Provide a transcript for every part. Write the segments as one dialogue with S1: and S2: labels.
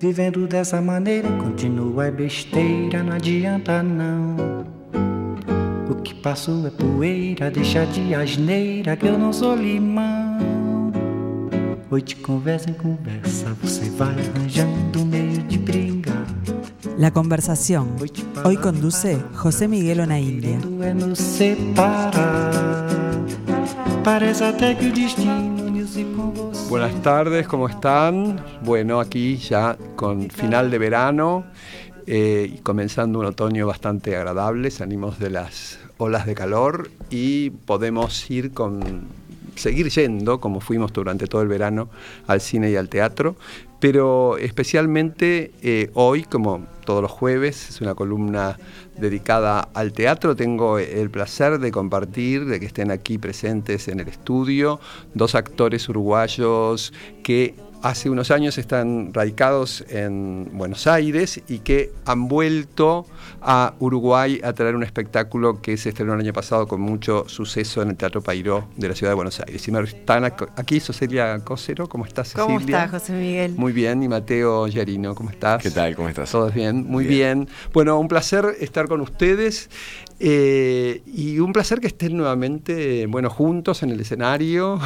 S1: Vivendo dessa maneira, continua é besteira, não adianta não. O que passou é poeira, deixa de asneira que eu não sou limão. Hoy de conversa em conversa, você vai arranjando meio de brigar.
S2: La conversación. Hoy conduce José Miguel Onaindia.
S1: É. Parece até que o destino.
S3: Buenas tardes, ¿cómo están? Bueno, aquí ya con final de verano eh, y comenzando un otoño bastante agradable, salimos de las olas de calor y podemos ir con seguir yendo, como fuimos durante todo el verano, al cine y al teatro, pero especialmente eh, hoy, como todos los jueves, es una columna dedicada al teatro. Tengo el placer de compartir, de que estén aquí presentes en el estudio, dos actores uruguayos que hace unos años están radicados en Buenos Aires y que han vuelto a Uruguay a traer un espectáculo que se estrenó el año pasado con mucho suceso en el Teatro Pairó de la ciudad de Buenos Aires. Y me están aquí Cecilia Cosero, ¿cómo estás Cecilia?
S4: ¿Cómo estás, José Miguel?
S3: Muy bien, y Mateo Yarino, ¿cómo estás?
S5: ¿Qué tal? ¿Cómo estás?
S3: ¿Todos bien? Muy bien. Bueno, un placer estar con ustedes eh, y un placer que estén nuevamente, bueno, juntos en el escenario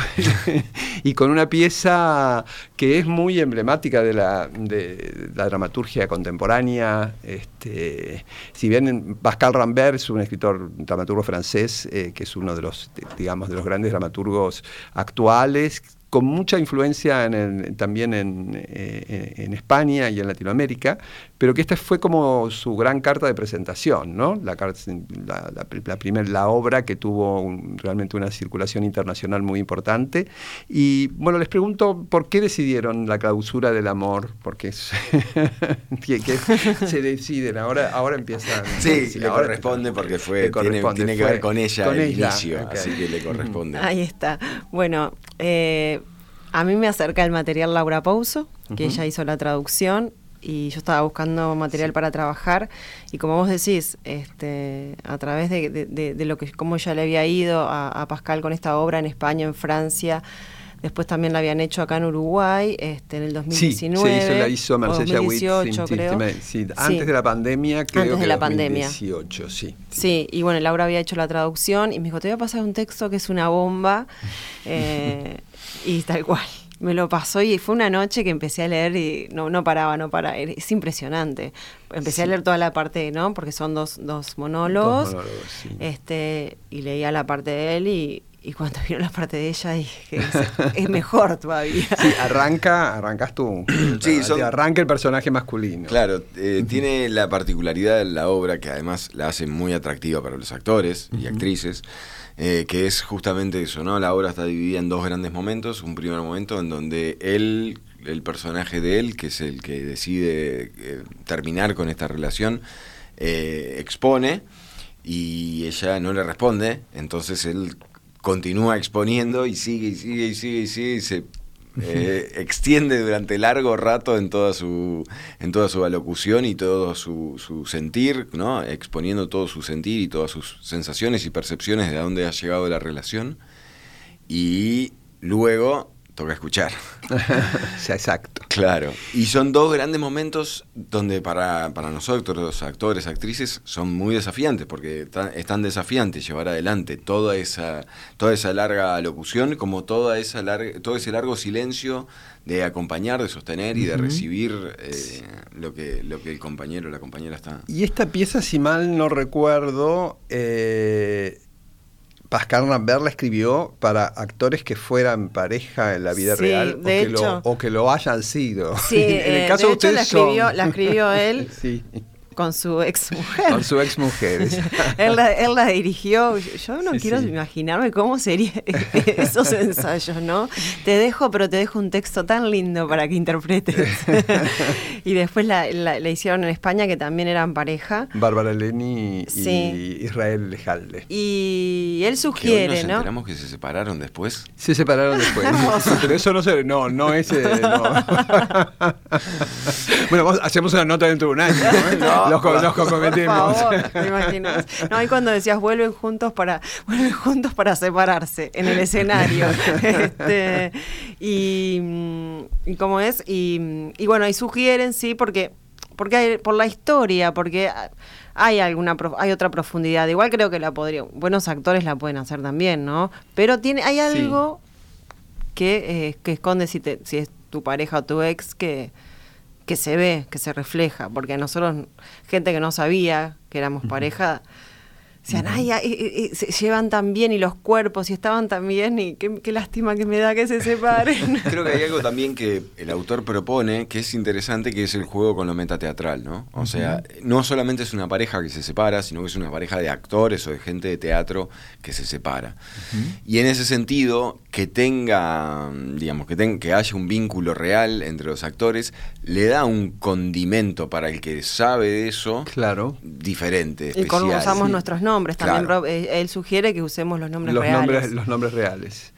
S3: y con una pieza que es muy emblemática de la, de la dramaturgia contemporánea. Este, si bien Pascal Rambert es un escritor, dramaturgo francés, eh, que es uno de los, digamos, de los grandes dramaturgos actuales, con mucha influencia también en, eh, en España y en Latinoamérica, pero que esta fue como su gran carta de presentación, ¿no? La, la, la, la primer- la obra que tuvo un- realmente una circulación internacional muy importante. Y bueno, les pregunto por qué decidieron la clausura del amor, porque es- que- que se deciden, ahora, ahora empiezan.
S5: Sí,
S3: sí,
S5: le
S3: ahora-
S5: corresponde porque fue, tiene,
S3: corresponde,
S5: tiene que
S3: fue
S5: ver con ella
S3: con
S5: el
S3: ella,
S5: inicio,
S3: ok.
S5: así que le corresponde.
S4: Ahí está. Bueno, eh, a mí me acerca el material Laura Pouso, que
S3: Ujú.
S4: ella hizo la traducción y yo estaba buscando material para trabajar y como vos decís, este, a través de, de- de- de lo que cómo ella le había ido a, a Pascal con esta obra en España, en Francia. Después también la habían hecho acá en Uruguay, este, en el
S3: Sí,
S4: 2019.
S3: se hizo, la hizo Marcella Witt,
S4: 2018,
S3: sí, sí,
S4: creo.
S3: sí, sí,
S4: Sí.
S3: antes de la pandemia, creo
S4: Antes
S3: que
S4: de la pandemia.
S3: 2018, sí.
S4: Sí, y bueno, Laura había hecho la traducción y me dijo, te voy a pasar un texto que es una bomba. eh, y tal cual. Me lo pasó y fue una noche que empecé a leer y no, no paraba, no paraba. Es impresionante. Empecé a leer toda la parte, ¿no? Porque son dos, dos monólogos.
S3: Dos monólogos, sí.
S4: Este, y leía la parte de él y, y cuando vino la parte de ella dije, es, es mejor todavía.
S3: Sí, arranca, arrancas tú.
S5: Sí, son-
S3: arranca el personaje masculino.
S5: Claro, eh, tiene la particularidad de la obra que además la hace muy atractiva para los actores y actrices, eh, que es justamente eso, ¿no? La obra está dividida en dos grandes momentos. Un primer momento en donde él, el personaje de él, que es el que decide eh, terminar con esta relación, eh, expone y ella no le responde, entonces él continúa exponiendo y sigue y sigue y sigue y sigue y se eh, extiende durante largo rato en toda su en toda su alocución y todo su, su sentir, ¿no? exponiendo todo su sentir y todas sus sensaciones y percepciones de a dónde ha llegado la relación y luego toca escuchar.
S3: Sí, exacto.
S5: Claro. Y son dos grandes momentos donde para, para nosotros, los actores, actrices, son muy desafiantes, porque es tan desafiante llevar adelante toda esa, toda esa larga locución, como toda esa larga, todo ese largo silencio de acompañar, de sostener y de recibir eh, lo, que, lo que el compañero o la compañera está.
S3: Y esta pieza, si mal no recuerdo, eh, Pascal Rambert la escribió para actores que fueran pareja en la vida
S4: Sí,
S3: real o,
S4: de
S3: que
S4: hecho.
S3: lo, o que lo hayan sido.
S4: Sí,
S3: en el
S4: eh,
S3: caso
S4: de hecho la
S3: ustedes son-
S4: escribió, la escribió él
S3: Sí,
S4: con su ex mujer.
S3: con su ex mujer.
S4: él, la, él la dirigió. Yo- no
S3: Sí,
S4: quiero
S3: sí.
S4: imaginarme cómo serían esos ensayos, ¿no? Te dejo, pero te dejo un texto tan lindo para que interpretes. y después la, la- la hicieron en España, que también eran pareja.
S3: Bárbara Leni y
S4: Sí.
S3: Israel Lejalde.
S4: Y él
S5: Que hoy
S4: sugiere,
S5: nos
S4: ¿no?
S5: enteramos que se separaron después.
S3: Se separaron después. Pero eso no se. No, no es. eh, no. Bueno, vos hacemos una nota dentro de un año. ¿no? Los, los
S4: favor, ¿te imaginas? No, y cuando decías vuelven juntos para vuelven juntos para separarse en el escenario. Este, y, y cómo es y, y bueno, y sugieren sí porque porque hay, por la historia, porque hay alguna hay otra profundidad. Igual creo que la podría buenos actores la pueden hacer también, ¿no? Pero tiene hay algo que, eh, que esconde si, te, si es tu pareja o tu ex que, que se ve, que se refleja, porque nosotros, gente que no sabía que éramos pareja, decían, ay, ay, ay, ay, se llevan tan bien y los cuerpos y estaban tan bien y qué, qué lástima que me da que se separen.
S5: Creo que hay algo también que el autor propone que es interesante, que es el juego con lo metateatral, ¿no? O sea, no solamente es una pareja que se separa, sino que es una pareja de actores o de gente de teatro que se separa. Y en ese sentido, que tenga, digamos, que, ten- que haya un vínculo real entre los actores, le da un condimento para el que sabe de eso
S3: Claro.
S5: diferente,
S4: y con,
S5: especial.
S4: usamos
S5: Sí.
S4: nuestros nombres también.
S5: Claro.
S4: Rob, eh, él sugiere que usemos los nombres
S3: los
S4: reales.
S3: nombres, los nombres reales.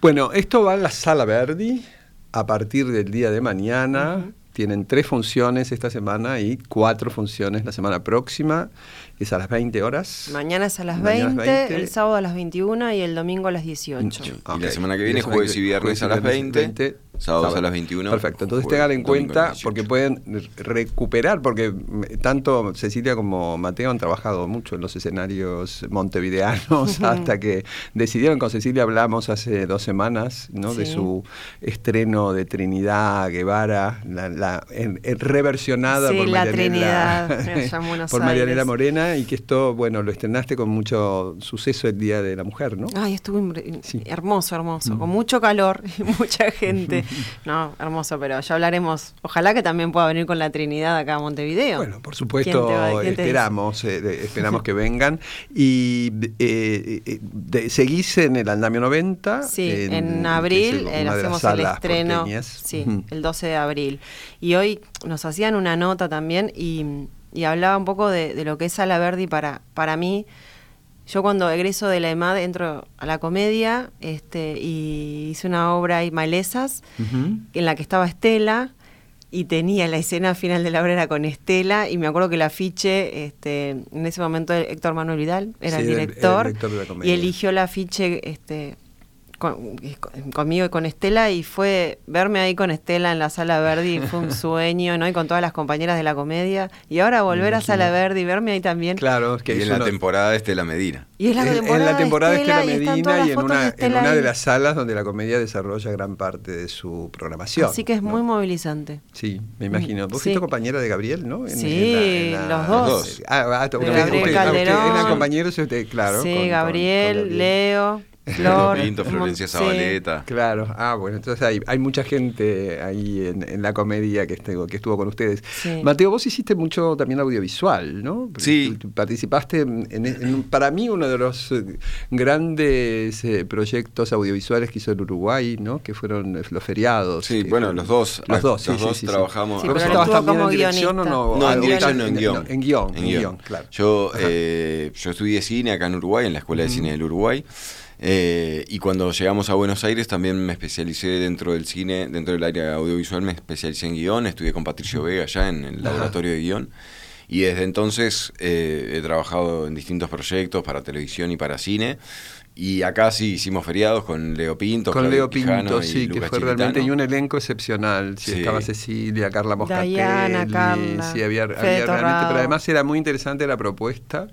S3: Bueno, esto va en la Sala Verdi a partir del día de mañana. Tienen tres funciones esta semana y cuatro funciones la semana próxima. Es a las 20 horas.
S4: Mañana es a las
S3: Mañana es
S4: 20,
S3: 20.
S4: el sábado a las 21 y el domingo a las 18.
S5: Y
S3: Ok.
S5: la semana que viene, jueves y viernes
S3: jueves
S5: a
S3: y
S5: las
S3: viernes
S5: 20, sábados a las 21,
S3: Perfecto, entonces tengan en cuenta
S5: las 18.
S3: porque pueden re- recuperar, porque tanto Cecilia como Mateo han trabajado mucho en los escenarios montevideanos hasta que decidieron, con Cecilia hablamos hace dos semanas, ¿no? De su estreno de Trinidad Guevara, la, la- en- en reversionada
S4: Sí,
S3: por
S4: la
S3: Marianela,
S4: Trinidad,
S3: por Marianela. Morena y que esto, bueno, lo estrenaste con mucho suceso el Día de la Mujer, ¿no?
S4: Ay, estuvo
S3: Sí.
S4: hermoso, hermoso, con mucho calor y mucha gente. No, hermoso, pero ya hablaremos. Ojalá que también pueda venir con la Trinidad acá a Montevideo.
S3: Bueno, por
S4: ¿Quién
S3: supuesto,
S4: va-
S3: esperamos, eh, esperamos que vengan. Y eh, eh, de- seguís en el Andamio 90.
S4: Sí, en, abril eh, hacemos el estreno.
S3: porteñas.
S4: Sí, el 12 de abril. Y hoy nos hacían una nota también y, y hablaba un poco de, de lo que es Sala Verdi para, para mí. Yo cuando egreso de la EMAD entro a la comedia este, y hice una obra ahí, Malezas, en la que estaba Estela y tenía la escena final de la obra era con Estela y me acuerdo que el afiche, este, en ese momento Héctor Manuel Vidal era
S3: Sí,
S4: el director,
S3: era el director de la
S4: y eligió el afiche este, con- con- conmigo y con Estela y fue verme ahí con Estela en la Sala Verdi fue un sueño, ¿no? Y con todas las compañeras de la comedia y ahora volver a Sala Verdi y verme ahí también.
S3: Claro, que
S5: y
S3: es
S5: en la
S3: uno-
S5: temporada de Estela Medina.
S4: Y es la
S3: en-
S4: temporada,
S3: en la temporada de Estela
S4: están
S3: Medina y en una,
S4: de
S3: en
S4: Estela
S3: una de
S4: ahí.
S3: las salas donde la comedia desarrolla gran parte de su programación.
S4: Así que es
S3: ¿no?
S4: muy movilizante.
S3: Sí, me imagino. Vos
S4: Sí.
S3: fuiste compañera de Gabriel, ¿no? En-
S4: Sí,
S3: en la-
S4: los
S5: dos.
S3: Ah, ah,
S4: De
S3: ustedes-
S4: Gabriel Calderón.
S3: eran compañeros, usted, claro.
S4: sí,
S3: con- con-
S4: Gabriel, Leo, Flor.
S5: Pinto, Florencia
S4: sí.
S5: Zabaleta.
S3: Claro, ah, bueno, entonces hay, hay mucha gente ahí en, en la comedia que, estuvo- que estuvo con ustedes.
S4: Sí.
S3: Mateo, vos hiciste mucho también audiovisual, ¿no?
S5: Sí.
S3: Participaste en, en- en un- para mí, uno de los eh, grandes eh, proyectos audiovisuales que hizo el Uruguay, ¿no? Que fueron eh, los feriados.
S5: Sí,
S3: que
S5: bueno,
S3: fueron-
S5: los dos.
S3: Los dos, sí,
S5: los
S3: sí,
S5: dos trabajamos.
S4: Sí,
S3: ¿Pero estabas
S4: estuvo
S3: también
S4: como
S3: en dirección o
S4: guionista.
S3: no?
S5: No, en
S3: Algo
S5: dirección no, en guion.
S3: En guion, en guion, claro.
S5: Yo, eh, yo estudié cine acá en Uruguay, en la Escuela de Cine del Uruguay. Eh, y cuando llegamos a Buenos Aires también me especialicé dentro del cine, dentro del área audiovisual, me especialicé en guion, estudié con Patricio Vega allá en el
S3: Ajá.
S5: laboratorio de guion. Y desde entonces eh, he trabajado en distintos proyectos para televisión y para cine. Y acá sí hicimos feriados con Leo Pinto,
S3: Con
S5: Claudio
S3: Leo Pinto,
S5: y
S3: sí, que fue realmente y un elenco excepcional. Sí,
S5: Sí.
S3: estaba Cecilia, Carla Moscatelli,
S4: Diana, Carla,
S3: sí, había, realmente, pero además era muy interesante la propuesta.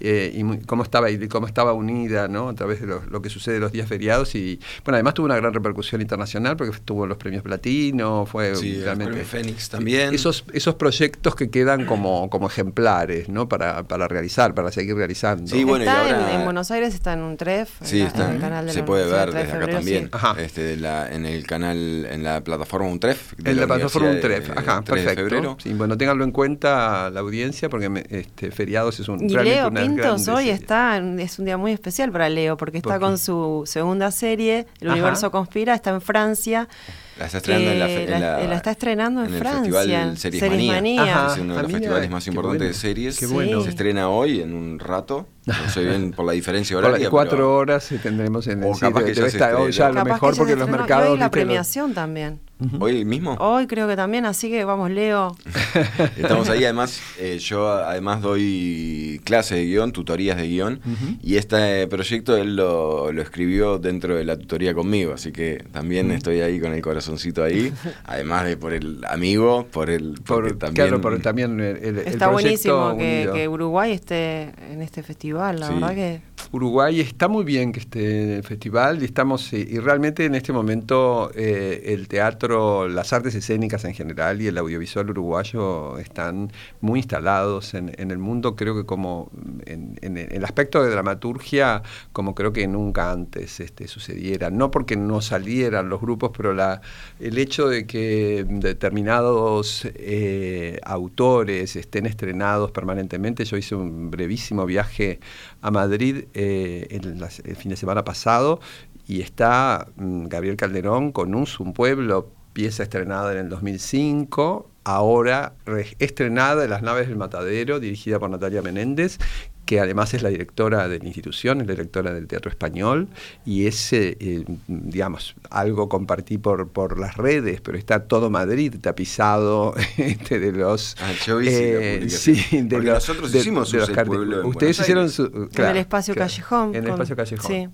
S3: Eh, y muy- cómo estaba y cómo estaba unida ¿no? a través de lo, lo que sucede los días feriados y bueno además tuvo una gran repercusión internacional porque estuvo en los premios platino fue
S5: Sí, el
S3: realmente
S5: premio Fénix también.
S3: esos esos proyectos que quedan como como ejemplares no para, para realizar para seguir realizando
S5: Sí, bueno, y
S4: está
S5: ahora-
S4: en, en Buenos Aires, está en un tref.
S5: Sí,
S4: en
S5: está.
S4: en el canal de
S5: se
S4: la
S5: puede ver
S4: 3 de
S5: desde acá
S4: febrero,
S5: también.
S4: sí.
S3: Ajá.
S5: Este, de la, en el canal, en la plataforma Untref.
S3: En la, plataforma Untref, ajá,
S5: 3 de
S3: perfecto.
S5: febrero.
S3: Sí, bueno, ténganlo en cuenta la audiencia porque me- este, feriados es un realmente
S4: Leo
S3: una
S4: Hoy está, es un día muy especial para Leo, porque está con su segunda serie, El
S3: Ajá.
S4: Universo Conspira, está en Francia.
S5: La está estrenando en la, en
S4: la- está estrenando en
S5: el
S4: Francia,
S5: Festival Series,
S4: Series
S5: Manía.
S4: Manía.
S3: Ajá.
S5: Es uno de
S3: Ah,
S5: los
S3: mira,
S5: festivales más importantes
S3: bueno.
S5: de series.
S3: Qué bueno.
S5: Se estrena hoy en un rato. No sé bien por la diferencia
S3: Por las
S5: horaria.
S3: cuatro
S5: pero-
S3: horas eh, tendremos en el
S5: O
S3: sitio.
S5: capaz que ya
S3: estar hoy ya a lo
S4: Capaz
S3: mejor porque los mercados.
S4: hoy la
S3: los-
S4: premiación también.
S5: ¿Hoy mismo?
S4: Hoy creo que también, así que vamos, Leo.
S5: Estamos ahí, además, eh, yo además doy clases de guion, tutorías de guion, y este proyecto él lo, escribió dentro de la tutoría conmigo, así que también estoy ahí con el corazoncito ahí, además de por el amigo, por el...
S3: Por, también, claro, por también el,
S4: Está buenísimo que, que, Uruguay esté en este festival, la verdad que...
S3: Uruguay está muy bien que esté en el festival y estamos eh, y realmente en este momento eh, el teatro, las artes escénicas en general y el audiovisual uruguayo están muy instalados en, el mundo, creo que como en, el aspecto de dramaturgia, como creo que nunca antes este, sucediera, no porque no salieran los grupos, pero la, el hecho de que determinados eh, autores estén estrenados permanentemente, yo hice un brevísimo viaje a Madrid eh, el, fin de semana pasado y está mm, Gabriel Calderón con un, un pueblo, pieza estrenada en el 2005, ahora estrenada en Las Naves del Matadero, dirigida por Natalia Menéndez, que además es la directora de la institución, es la directora del Teatro Español, y es, eh, digamos, algo compartí por, por las redes, pero está todo Madrid tapizado este, de los...
S5: Ah, yo eh,
S3: sí,
S5: de los, nosotros hicimos de los pueblo
S3: Ustedes hicieron su...
S4: en el espacio callejón.
S3: En el espacio callejón. Sí.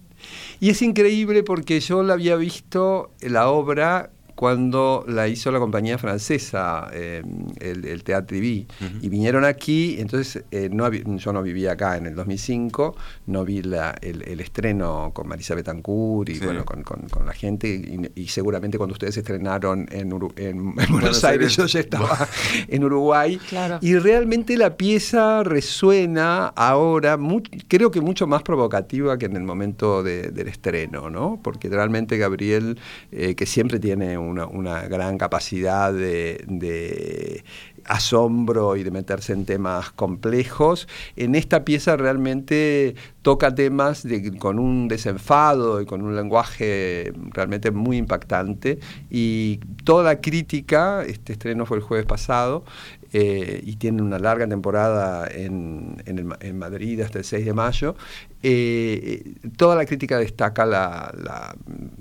S3: Y es increíble porque yo la había visto, la obra cuando la hizo la compañía francesa, eh, el, el Teatro y vinieron aquí, entonces eh, no, yo no vivía acá en el 2005, no vi el, estreno con Marisa Betancourt y bueno, con, la gente, y, seguramente cuando ustedes estrenaron en, Buenos, Aires, yo ya estaba en Uruguay, y realmente la pieza resuena ahora, creo que mucho más provocativa que en el momento del estreno, ¿no? porque realmente Gabriel, eh, que siempre tiene un una, gran capacidad de, asombro y de meterse en temas complejos. En esta pieza realmente toca temas con un desenfado y con un lenguaje realmente muy impactante y toda crítica, este estreno fue el jueves pasado, eh, y tiene una larga temporada en, en, Madrid hasta el 6 de mayo, eh, toda la crítica destaca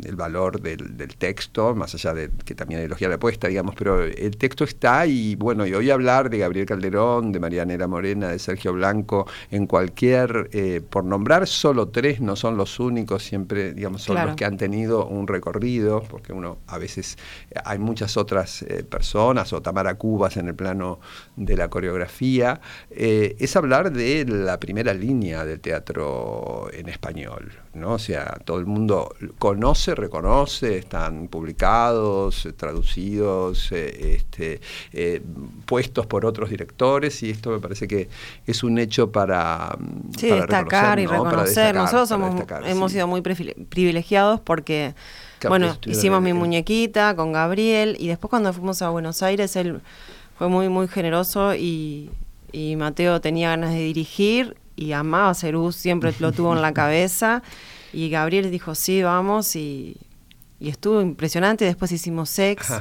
S3: el valor del, texto, más allá de que también elogia la apuesta, digamos, pero el texto está y bueno, y hoy hablar de Gabriel Calderón, de Marianela Morena, de Sergio Blanco, en cualquier, eh, por nombrar solo tres, no son los únicos, siempre, digamos, son los que han tenido un recorrido, porque uno a veces hay muchas otras eh, personas, o Tamara Cubas en el plano de la coreografía, es hablar de la primera línea del teatro en español, ¿no? O sea, todo el mundo conoce, reconoce, están publicados, traducidos, eh, este, eh, puestos por otros directores y esto me parece que es un hecho para,
S4: destacar y reconocer. Nosotros hemos sido muy privilegiados porque... bueno, hicimos mi muñequita con Gabriel y después cuando fuimos a Buenos Aires él fue muy muy generoso y, y Mateo tenía ganas de dirigir y amaba Cerú, siempre lo tuvo en la cabeza. Y Gabriel dijo, sí, vamos, y, estuvo impresionante. Después hicimos sex.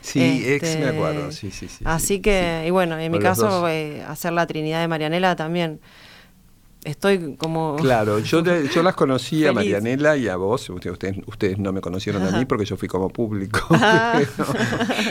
S3: Sí, ex me acuerdo, este, sí, sí, sí.
S4: Así que, y bueno, en mi caso, eh, hacer la Trinidad de Marianela también estoy como...
S3: Claro, yo, yo las conocí a Marianela y a vos, ustedes, ustedes no me conocieron a mí porque yo fui como público. Ah.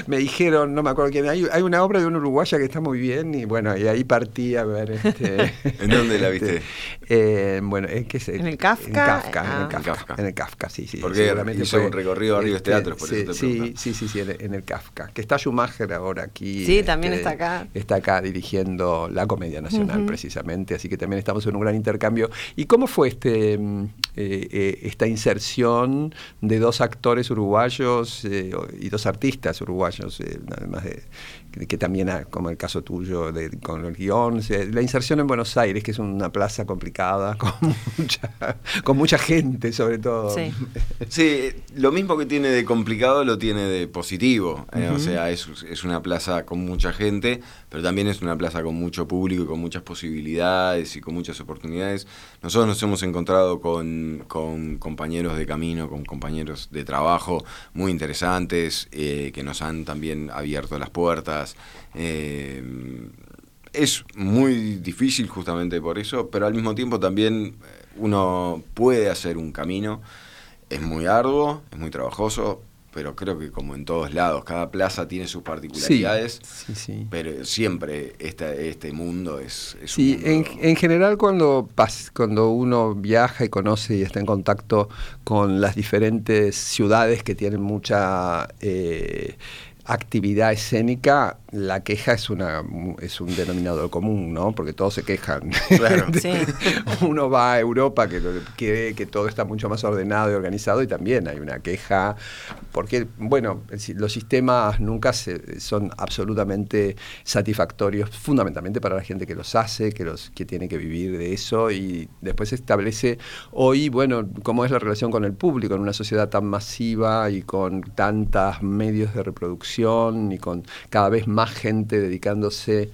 S3: me dijeron, no me acuerdo quién, hay, hay una obra de una uruguaya que está muy bien y bueno, y ahí partí a ver... Este,
S5: ¿En dónde la viste?
S3: Eh, bueno, es que
S4: ¿En el Kafka?
S3: En el Kafka, en el Kafka, sí, sí.
S5: Porque hizo un recorrido arriba de este, teatros, por
S3: eso te sí, sí, sí, sí, en, el Kafka. Que está Schumacher ahora aquí.
S4: Sí, también este, está acá.
S3: Está acá dirigiendo la Comedia Nacional, precisamente, así que también estamos en un gran intercambio. ¿Y cómo fue este, mm, eh, eh, esta inserción de dos actores uruguayos eh, y dos artistas uruguayos, además de que también, como el caso tuyo, de, con el guion, la inserción en Buenos Aires, que es una plaza complicada, con mucha, con mucha gente sobre todo.
S5: Sí. lo mismo que tiene de complicado lo tiene de positivo. O sea, es, es, una plaza con mucha gente, pero también es una plaza con mucho público y con muchas posibilidades y con muchas oportunidades. Nosotros nos hemos encontrado con, con compañeros de camino, con compañeros de trabajo muy interesantes, eh, que nos han también abierto las puertas eh, es muy difícil justamente por eso, pero al mismo tiempo también eh, uno puede hacer un camino. Es muy arduo, es muy trabajoso, pero creo que como en todos lados, cada plaza tiene sus particularidades,
S3: Sí, sí.
S5: pero siempre esta, este mundo es, es un
S3: Sí,
S5: mundo-
S3: en, en general cuando, cuando uno viaja y conoce y está en contacto con las diferentes ciudades que tienen mucha eh, actividad escénica, la queja es una es un denominador común, ¿no? Porque todos se quejan.
S5: Claro.
S4: Sí.
S3: Uno va a Europa que lo- que todo está mucho más ordenado y organizado y también hay una queja porque bueno, los sistemas nunca se- son absolutamente satisfactorios fundamentalmente para la gente que los hace, que los que tiene que vivir de eso y después se establece hoy, bueno, cómo es la relación con el público en una sociedad tan masiva y con tantos medios de reproducción y con cada vez más gente dedicándose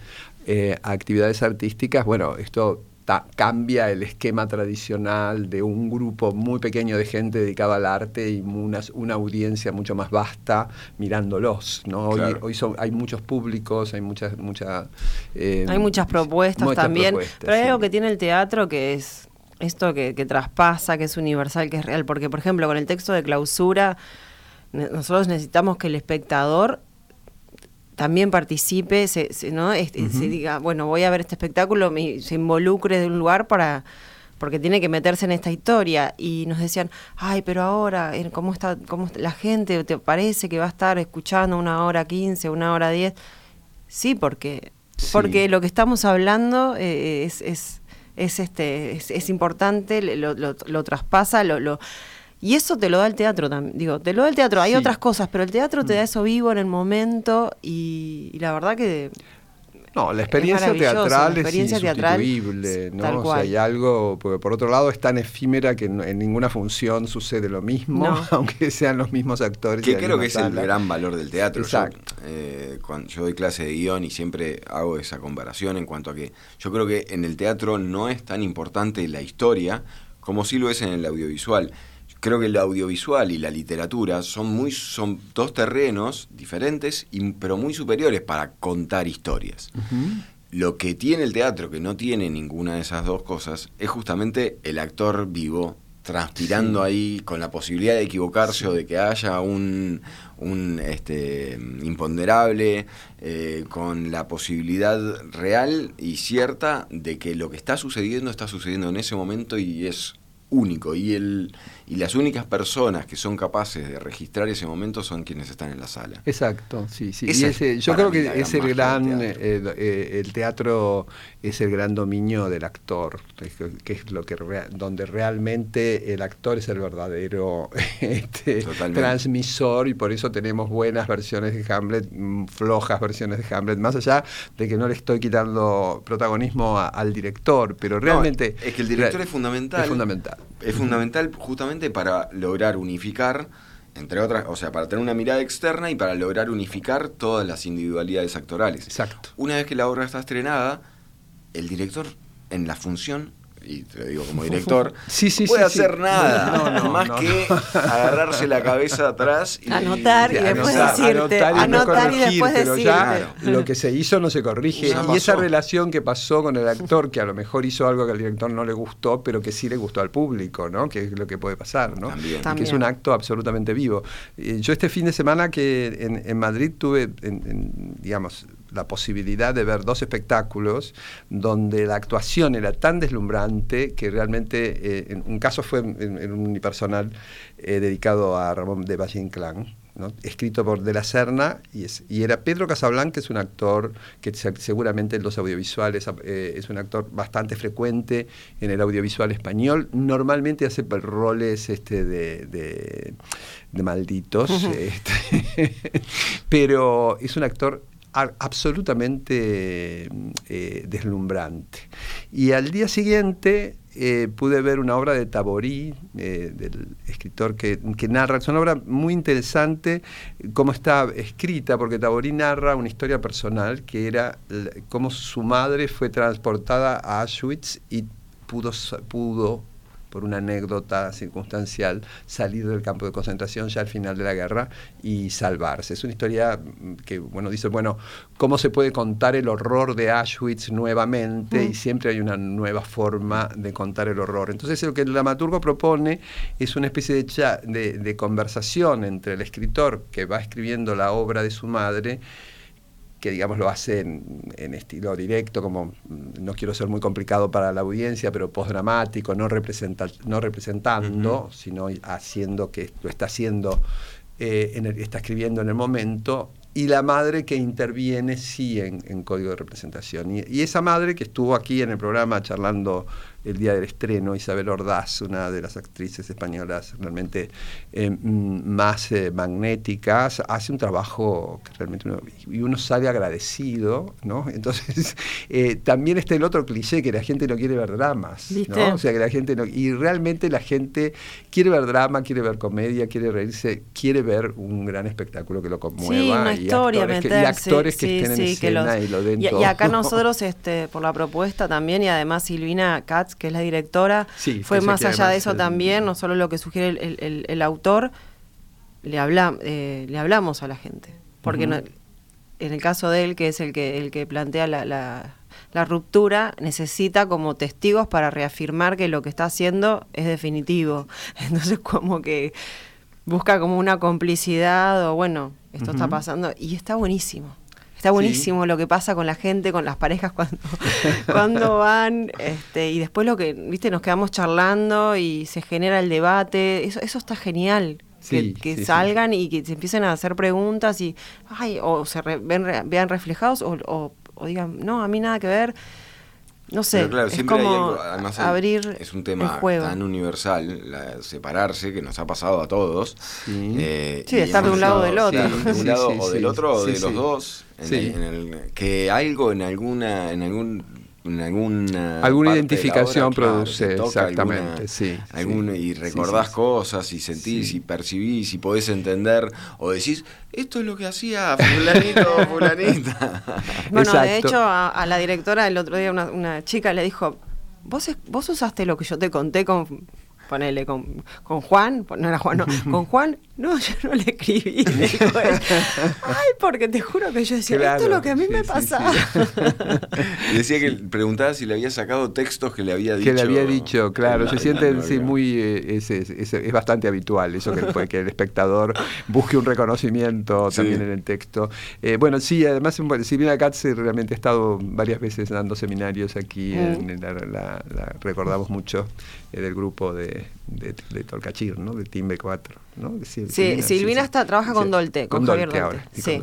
S3: eh, a actividades artísticas, bueno, esto ta- cambia el esquema tradicional de un grupo muy pequeño de gente dedicada al arte y una, una audiencia mucho más vasta mirándolos. ¿no? Hoy,
S5: Claro.
S3: hoy son, hay muchos públicos, hay muchas... Mucha, eh,
S4: Hay muchas propuestas
S3: muchas
S4: también,
S3: propuestas,
S4: pero hay
S3: sí.
S4: algo que tiene el teatro que es esto que, que traspasa, que es universal, que es real, porque por ejemplo con el texto de clausura, nosotros necesitamos que el espectador también participe, se, se- ¿no? Este, se diga, bueno, voy a ver este espectáculo, me- se involucre de un lugar para porque tiene que meterse en esta historia y nos decían, ay, pero ahora, eh, ¿cómo está, cómo está la gente? ¿Te parece que va a estar escuchando una hora quince, una hora diez? Sí, porque,
S3: Sí.
S4: porque lo que estamos hablando eh, es, es, es, este, es, es importante, lo, lo- lo traspasa, lo, lo, y eso te lo da el teatro también. Digo, te lo da el teatro. Hay
S3: Sí. Mm.
S4: otras cosas, pero el teatro te da eso vivo en el momento y, y la verdad que
S3: No, la experiencia teatral
S4: la experiencia
S3: es
S4: teatral,
S3: insustituible, ¿no?
S4: tal
S3: O sea, hay algo, porque por otro lado es tan efímera que en, en ninguna función sucede lo mismo,
S4: No.
S3: aunque sean los mismos actores.
S5: Que creo que es el gran valor del teatro. Yo,
S3: Exacto.
S5: eh, cuando yo doy clase de guion y siempre hago esa comparación en cuanto a que yo creo que en el teatro no es tan importante la historia como sí lo es en el audiovisual. Creo que el audiovisual y la literatura son muy son dos terrenos diferentes y- pero muy superiores para contar historias. Lo que tiene el teatro, que no tiene ninguna de esas dos cosas, es justamente el actor vivo, transpirando
S3: Sí.
S5: ahí con la posibilidad de equivocarse o de que haya un, un este, imponderable, eh, con la posibilidad real y cierta de que lo que está sucediendo está sucediendo en ese momento y es único. Y, el, y las únicas personas que son capaces de registrar ese momento son quienes están en la sala.
S3: Exacto, sí, sí. Y
S5: es
S3: ese- yo creo que es el gran,
S5: teatro.
S3: eh, el teatro es el gran dominio del actor, que, es lo que donde realmente el actor es el verdadero este, transmisor y por eso tenemos buenas versiones de Hamlet, mm, flojas versiones de Hamlet, más allá de que no le estoy quitando protagonismo a- al director, pero realmente
S5: No, es que el director es fundamental.
S3: Es fundamental.
S5: Es fundamental justamente para lograr unificar, entre otras, o sea, para tener una mirada externa y para lograr unificar todas las individualidades actorales.
S3: Exacto.
S5: Una vez que la obra está estrenada, el director en la función, y te lo digo como director,
S3: Sí, sí,
S5: no puede
S3: sí, sí.
S5: hacer nada,
S3: No, no,
S5: más
S3: no,
S5: que agarrarse la cabeza atrás y
S4: Anotar y
S3: Sí,
S4: después
S3: anotar-
S4: decirte,
S3: anotar y no
S4: anotar y
S3: corregir,
S4: después
S3: pero
S4: decirte.
S3: ya lo que se hizo no se corrige.
S5: Ya
S3: y esa relación que pasó con el actor, que a lo mejor hizo algo que al director no le gustó, pero que sí le gustó al público, ¿no? Que es lo que puede pasar, ¿no?
S5: También.
S3: Y que es un acto absolutamente vivo. Eh, yo este fin de semana que en, en Madrid tuve, en- en, digamos, la posibilidad de ver dos espectáculos donde la actuación era tan deslumbrante que realmente, eh, en un caso fue en, en un unipersonal eh, dedicado a Ramón de Valle Inclán, ¿no? escrito por De la Serna, y, es- y era Pedro Casablanca, que es un actor que se- seguramente en los audiovisuales eh, es un actor bastante frecuente en el audiovisual español. Normalmente hace roles este, de, de- de malditos, este, pero es un actor absolutamente eh, deslumbrante. Y al día siguiente eh, pude ver una obra de Taborí, eh, del escritor que, que narra, es una obra muy interesante, cómo está escrita, porque Taborí narra una historia personal que era cómo su madre fue transportada a Auschwitz y pudo, pudo por una anécdota circunstancial, salir del campo de concentración ya al final de la guerra y salvarse. Es una historia que, bueno, dice, bueno, ¿cómo se puede contar el horror de Auschwitz nuevamente? Y siempre hay una nueva forma de contar el horror. Entonces, lo que el dramaturgo propone es una especie de, de conversación entre el escritor que va escribiendo la obra de su madre que digamos lo hace en, estilo directo, como mm, no quiero ser muy complicado para la audiencia, pero postdramático, no, representa, no representando, sino haciendo que lo está haciendo, eh, en está escribiendo en el momento, y la madre que interviene sí en, código de representación. y, esa madre que estuvo aquí en el programa charlando el día del estreno, Isabel Ordaz, una de las actrices españolas realmente eh, mm, más eh, magnéticas, hace un trabajo que realmente uno, y uno sale agradecido, ¿no? Entonces, eh, también está el otro cliché, que la gente no quiere ver dramas, ¿no? O sea, que la gente no, y realmente la gente quiere ver drama, quiere ver comedia, quiere reírse, quiere ver un gran espectáculo que lo conmueva.
S4: y actores,
S3: que, y actores que estén en escena y lo den
S4: y, y acá nosotros, este, por la propuesta también, y además Silvina Katz, que es la directora, fue más allá de eso también, no solo lo que sugiere el, autor, le, habla, eh, le hablamos a la gente. Porque en el caso de él, que es el que, el que plantea la, la, ruptura, necesita como testigos para reafirmar que lo que está haciendo es definitivo. Entonces como que busca como una complicidad o bueno, esto está pasando y está buenísimo. Está buenísimo lo que pasa con la gente, con las parejas cuando, cuando van, este, y después lo que, viste, nos quedamos charlando y se genera el debate, eso, eso está genial. que, salgan y que se empiecen a hacer preguntas y ay, o se vean reflejados o, o, digan, no, a mí nada que ver. No sé, es como además abrir
S5: es un tema tan universal, separarse, que nos ha pasado a todos.
S4: Sí, eh, estar de un lado o del otro.
S5: de un lado o del otro, o de los dos. En el, que algo en alguna, en algún alguna
S3: alguna identificación produce exactamente sí,
S5: y recordás cosas y sentís y percibís y podés entender o decís esto es lo que hacía fulanito o fulanita
S4: bueno de hecho a, la directora el otro día una, una chica le dijo vos vos usaste lo que yo te conté con ponele con, con Juan, no era Juan, no, con Juan, no, yo no le escribí. Ay, porque te juro que yo decía, esto es lo que a mí me pasa.
S5: decía que preguntaba si le había sacado textos que le había dicho.
S3: Que le había dicho, claro, se siente sí, muy, eh, es, es, bastante habitual eso que, que, el espectador busque un reconocimiento también en el texto. Eh, bueno, sí, además Silvina Katz realmente ha estado varias veces dando seminarios aquí, mm. en, la, recordamos mucho eh, del grupo de, de, de Tolcachir, ¿no? del Team B4. ¿No?
S4: Sí, Silvina, está, trabaja con Dolte, con, Javier Dolte. sí.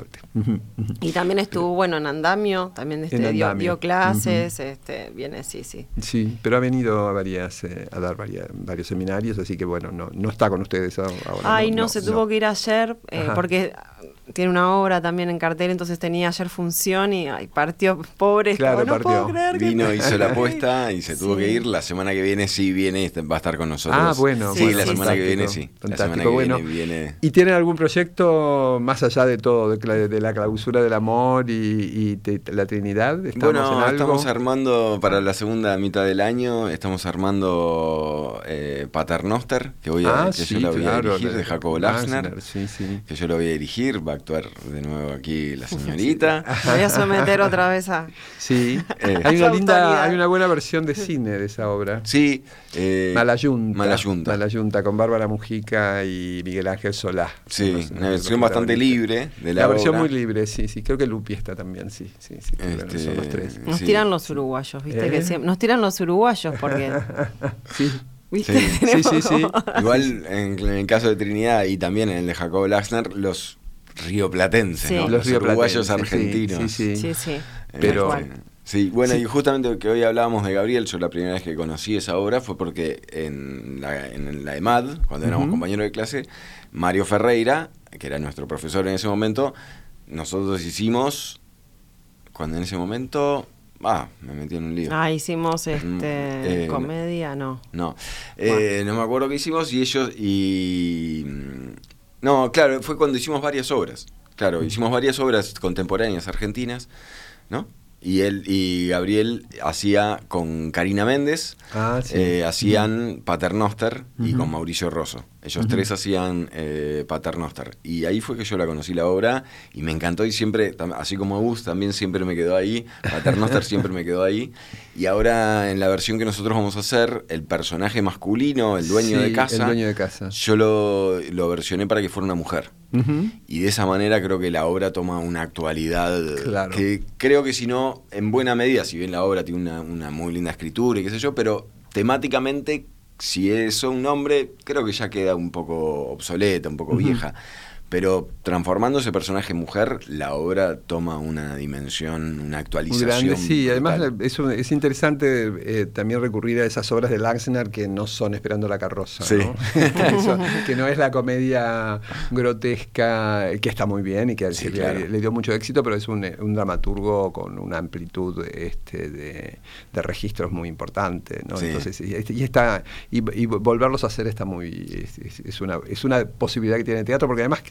S4: Y también estuvo, bueno, en Andamio, también este, dio, clases, este, viene, sí, sí.
S3: Sí, pero ha venido a, varias, eh, a dar varios seminarios, así que bueno, no, no está con ustedes ahora.
S4: Ay, no, se tuvo que ir ayer, eh, porque tiene una obra también en cartel, entonces tenía ayer función y partió pobre.
S3: Claro, no Puedo
S5: creer Vino, hizo la apuesta y se tuvo que ir. La semana que viene sí viene, va a estar con nosotros.
S3: Ah, bueno.
S5: Sí, la semana que viene sí.
S3: Fantástico, bueno. ¿Y tienen algún proyecto más allá de todo, de, la clausura del amor y, la Trinidad?
S5: bueno, estamos armando para la segunda mitad del año, estamos armando eh, Paternoster, que, voy a, ah, que yo lo voy a dirigir, de Jacobo Lachner, que yo lo voy a dirigir, va a actuar de nuevo aquí la señorita.
S4: voy a someter otra vez a...
S3: Sí, eh, hay una linda, hay una buena versión de cine de esa obra.
S5: Sí.
S3: Eh, Malayunta.
S5: Malayunta.
S3: Malayunta, con Bárbara Mujica y Miguel Ángel Solá.
S5: Sí, una versión bastante libre de la,
S3: la versión muy libre, sí, sí. Creo que Lupi está también, sí, sí, sí. Este, son los tres.
S4: Nos tiran los uruguayos, ¿viste? Que ¿Eh? siempre, nos tiran los uruguayos porque...
S3: sí.
S4: ¿Viste?
S5: Sí, sí, sí, Igual en, el caso de Trinidad y también en el de Jacobo Laxner, los rioplatenses, ¿no?
S3: los,
S5: los uruguayos argentinos.
S3: Sí,
S4: sí, sí.
S5: Pero, Sí, bueno, y justamente que hoy hablábamos de Gabriel, yo la primera vez que conocí esa obra fue porque en la, en la EMAD, cuando éramos compañeros de clase, Mario Ferreira, que era nuestro profesor en ese momento, nosotros hicimos, cuando en ese momento, ah, me metí en un lío.
S4: Ah, hicimos mm, este, eh, comedia, no.
S5: No, eh, no me acuerdo qué hicimos y ellos, y... No, claro, fue cuando hicimos varias obras. Claro, hicimos varias obras contemporáneas argentinas, ¿no? Y él y Gabriel hacía con Karina Méndez,
S3: Ah, sí.
S5: eh, hacían Paternoster y con Mauricio Rosso. Ellos tres hacían eh, Paternoster. Y ahí fue que yo la conocí la obra y me encantó y siempre, así como Gus, también siempre me quedó ahí. Paternoster siempre me quedó ahí. Y ahora en la versión que nosotros vamos a hacer, el personaje masculino, el dueño
S3: Sí,
S5: de casa,
S3: el dueño de casa.
S5: yo lo, lo versioné para que fuera una mujer.
S3: Ujú.
S5: Y de esa manera creo que la obra toma una actualidad
S3: Claro.
S5: que creo que si no, en buena medida, si bien la obra tiene una, una muy linda escritura y qué sé yo, pero temáticamente, si es un hombre, creo que ya queda un poco obsoleta, un poco vieja. Pero transformando ese personaje en mujer, la obra toma una dimensión, una
S3: Muy
S5: actualización.
S3: grande, sí. Además es, un- es interesante eh, también recurrir a esas obras de Laxner que no son Esperando la carroza,
S5: Sí.
S3: ¿no? que, no es la comedia grotesca, que está muy bien y que
S5: Sí,
S3: le-
S5: claro.
S3: le, dio mucho éxito, pero es un, un dramaturgo con una amplitud este, de, de registros muy importante, ¿no?
S5: Sí.
S3: Entonces, y, y está, y, y volverlos a hacer está muy, es- es una, es una posibilidad que tiene el teatro, porque además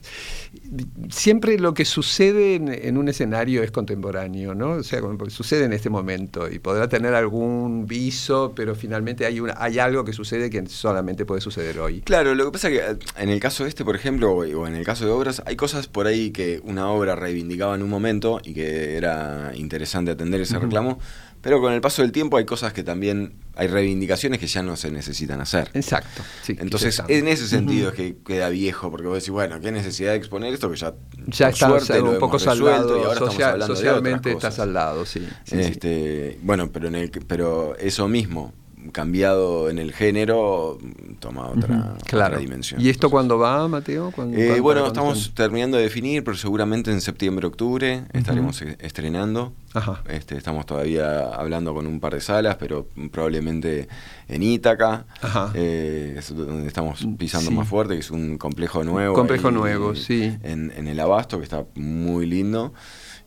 S3: siempre lo que sucede en, en un escenario es contemporáneo, ¿no? O sea, sucede en este momento y podrá tener algún viso, pero finalmente hay, una, hay algo que sucede que solamente puede suceder hoy.
S5: Claro, lo que pasa es que eh, en el caso este, por ejemplo, o o en el caso de obras, hay cosas por ahí que una obra reivindicaba en un momento y que era interesante atender ese reclamo, pero con el paso del tiempo hay cosas que también, hay reivindicaciones que ya no se necesitan hacer.
S3: Exacto. sí,
S5: Entonces, en ese sentido es que queda viejo, porque vos decís, bueno, qué necesidad de exponer esto que ya,
S3: ya está
S5: suerte,
S3: un
S5: lo
S3: poco saldado,
S5: y ahora estamos
S3: social-
S5: hablando de
S3: socialmente está saldado, sí. sí, sí.
S5: este, Bueno, pero, en el, pero eso mismo, cambiado en el género, toma otra,
S3: Ujú, claro.
S5: otra dimensión.
S3: ¿Y esto
S5: Entonces,
S3: cuándo va, Mateo? ¿Cuándo-
S5: eh,
S3: cuándo-
S5: bueno,
S3: cuándo
S5: estamos terminando de definir, pero seguramente en septiembre, octubre estaremos e- estrenando.
S3: Ajá.
S5: Este, estamos todavía hablando con un par de salas, pero probablemente en Ítaca, eh, es donde estamos pisando
S3: Sí.
S5: más fuerte, que es un complejo nuevo.
S3: Complejo
S5: ahí
S3: nuevo, sí.
S5: En, en el Abasto, que está muy lindo.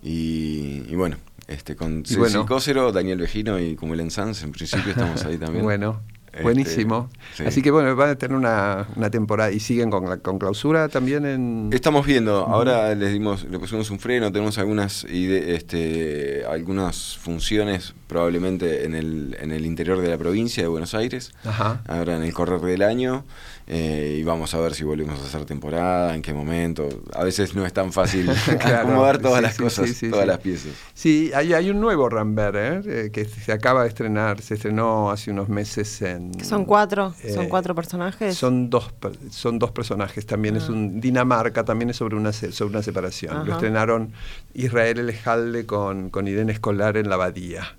S5: Y, y bueno, este, con Ceci
S3: bueno.
S5: Cócero, Daniel Vejino y Sanz, en principio estamos ahí también.
S3: Bueno,
S5: Este,
S3: buenísimo.
S5: sí.
S3: Así que bueno, van a tener una, una temporada y siguen con, la- con clausura también en...
S5: Estamos viendo, ahora les dimos, le pusimos un freno, tenemos algunas ide- este, algunas funciones probablemente en el, en el interior de la provincia de Buenos Aires,
S3: Ajá.
S5: ahora en el correr del año, eh, y vamos a ver si volvemos a hacer temporada, en qué momento. A veces no es tan fácil
S3: Claro,
S5: acomodar todas
S3: sí,
S5: las
S3: sí,
S5: cosas, todas las piezas.
S3: Sí, hay, hay un nuevo Rambert, ¿eh? Eh, que se acaba de estrenar, se estrenó hace unos meses en...
S4: Son cuatro, son
S3: Eh,
S4: cuatro personajes.
S3: Son dos, son dos personajes, también es
S4: Ah.
S3: un Dinamarca, también es sobre una, sobre una separación. Lo estrenaron Israel Elejalde con, con Irene Escolar en La Abadía.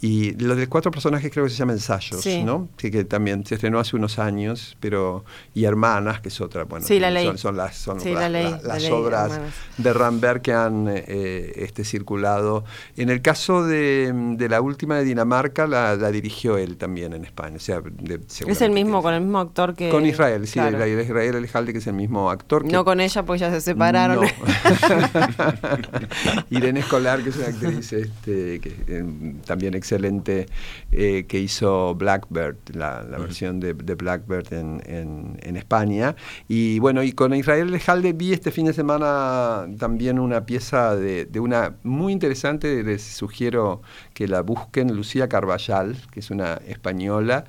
S3: Y lo de cuatro personajes creo que se llama Ensayos,
S4: Sí.
S3: ¿no? Sí, que también se estrenó hace unos años, pero... Y Hermanas, que es otra, bueno,
S4: Sí, la leí.
S3: son, son las, son
S4: Sí,
S3: las-
S4: la la
S3: obras de Rambert que han eh, este, circulado. En el caso de, de la última de Dinamarca, la, dirigió él también en España. O sea, de-
S4: es el mismo, con el mismo actor que.
S3: con Israel, sí,
S4: claro.
S3: el- el Israel Elejalde, que es el mismo actor. que-
S4: No con ella, porque ya se separaron.
S3: No. Irene Escolar, que es una actriz este, que, eh, también excelente, eh, que hizo Blackbird, la, la versión de, de Blackbird en, en- en España. Y bueno, y con Israel Elejalde vi este fin de semana también una pieza de, de una muy interesante, les sugiero que la busquen, Lucía Carballal, que es una española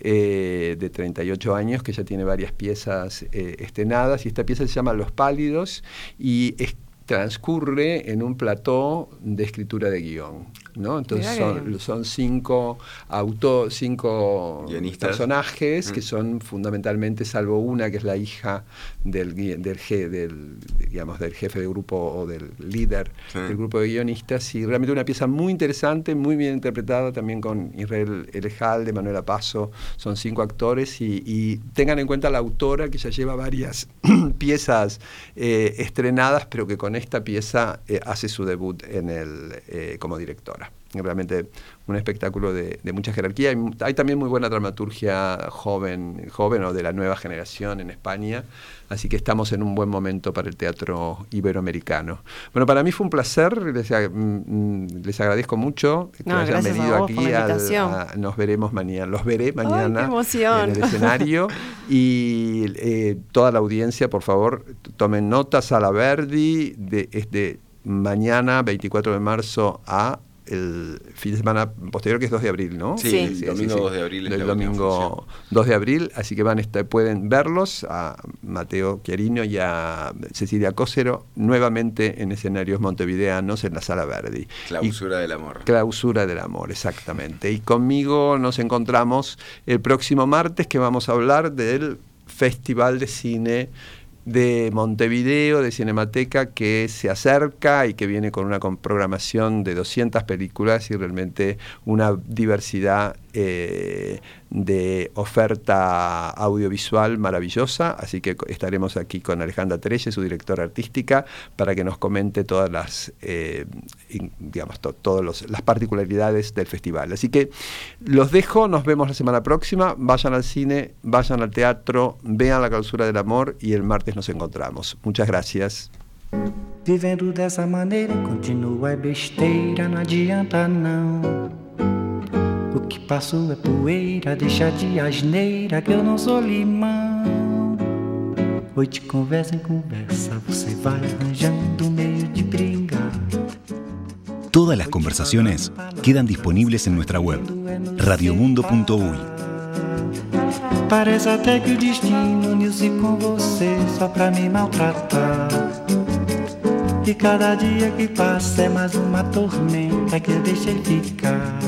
S3: eh, de 38 años, que ya tiene varias piezas eh, estrenadas, y esta pieza se llama Los Pálidos y es- transcurre en un plató de escritura de guion. ¿no? Entonces son, cinco, auto, cinco
S5: Guionistas.
S3: personajes que
S5: Mm.
S3: son fundamentalmente, salvo una que es la hija del, del, del, digamos, del jefe de grupo o del líder
S5: Sí.
S3: del grupo de guionistas, y realmente una pieza muy interesante, muy bien interpretada también con Israel Elejalde, Manuela Paso, son cinco actores, y, y tengan en cuenta la autora que ya lleva varias piezas eh, estrenadas, pero que con esta pieza eh, hace su debut en el, eh, como directora. Realmente un espectáculo de, de mucha jerarquía. Hay, hay también muy buena dramaturgia joven, joven o de la nueva generación en España, así que estamos en un buen momento para el teatro iberoamericano. Bueno, para mí fue un placer, les, mm, mm, les agradezco mucho que
S4: No,
S3: hayan
S4: a
S3: venido
S4: vos
S3: aquí.
S4: la
S3: a- nos veremos mañana, los veré mañana en el escenario y eh, toda la audiencia, por favor, tomen nota, Sala Verdi, de, de mañana, 24 de marzo, a el fin de semana posterior, que es 2 de abril, ¿no?
S5: Sí, el domingo 2 de abril.
S3: el domingo 2 de abril, así que van estar, pueden verlos a Mateo Chiarino y a Cecilia Cócero nuevamente en escenarios montevideanos en la Sala Verdi.
S5: Clausura del amor.
S3: Clausura del amor, exactamente. Y conmigo nos encontramos el próximo martes que vamos a hablar del Festival de Cine de Montevideo, de Cinemateca, que se acerca y que viene con una programación de 200 películas y realmente una diversidad eh, de oferta audiovisual maravillosa, así que estaremos aquí con Alejandra Terese, su directora artística, para que nos comente todas las, eh, digamos, todas las particularidades del festival. Así que los dejo, nos vemos la semana próxima, vayan al cine, vayan al teatro, vean la clausura del amor y el martes nos encontramos. Muchas gracias.
S1: Vivendo dessa maneira, continua besteira, não adianta O que passou é poeira, deixa de asneira que eu não sou limão. De conversa em conversa, você vai arranjando meio de brincar.
S6: Todas las conversaciones quedan disponibles en nuestra web, radiomundo.uy.
S1: Parece até que o destino uniu-se com você só pra me maltratar. E cada dia que passa é mais uma tormenta que eu deixei ficar.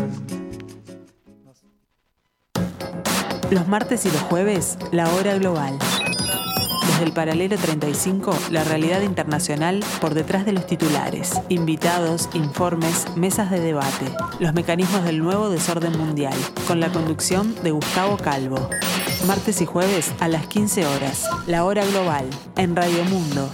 S2: Los martes y los jueves, la hora global. Desde el paralelo 35, la realidad internacional por detrás de los titulares. Invitados, informes, mesas de debate. Los mecanismos del nuevo desorden mundial. Con la conducción de Gustavo Calvo. Martes y jueves a las 15 horas. La hora global. En Radio Mundo.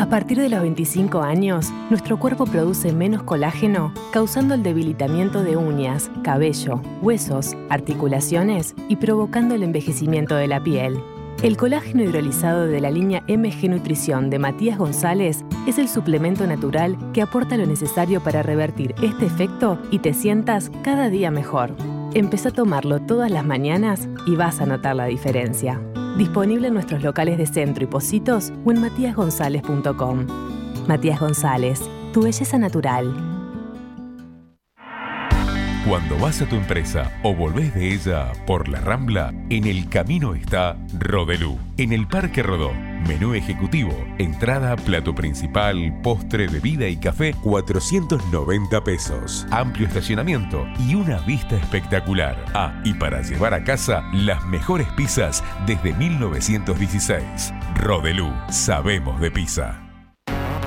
S7: A partir de los 25 años, nuestro cuerpo produce menos colágeno, causando el debilitamiento de uñas, cabello, huesos, articulaciones y provocando el envejecimiento de la piel. El colágeno hidrolizado de la línea MG Nutrición de Matías González es el suplemento natural que aporta lo necesario para revertir este efecto y te sientas cada día mejor. Empezá a tomarlo todas las mañanas y vas a notar la diferencia. Disponible en nuestros locales de centro y Positos o en matíasgonzález.com. Matías González, tu belleza natural.
S8: Cuando vas a tu empresa o volvés de ella por la Rambla, en el camino está Rodelú, en el Parque Rodó. Menú ejecutivo, entrada, plato principal, postre, bebida y café, 490 pesos. Amplio estacionamiento y una vista espectacular. Ah, y para llevar a casa las mejores pizzas desde 1916. Rodelú, sabemos de pizza.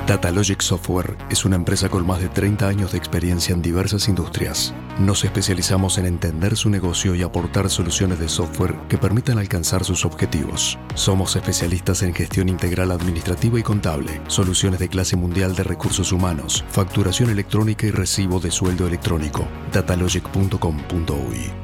S9: Datalogic Software es una empresa con más de 30 años de experiencia en diversas industrias. Nos especializamos en entender su negocio y aportar soluciones de software que permitan alcanzar sus objetivos. Somos especialistas en gestión integral administrativa y contable, soluciones de clase mundial de recursos humanos, facturación electrónica y recibo de sueldo electrónico. datalogic.com.uy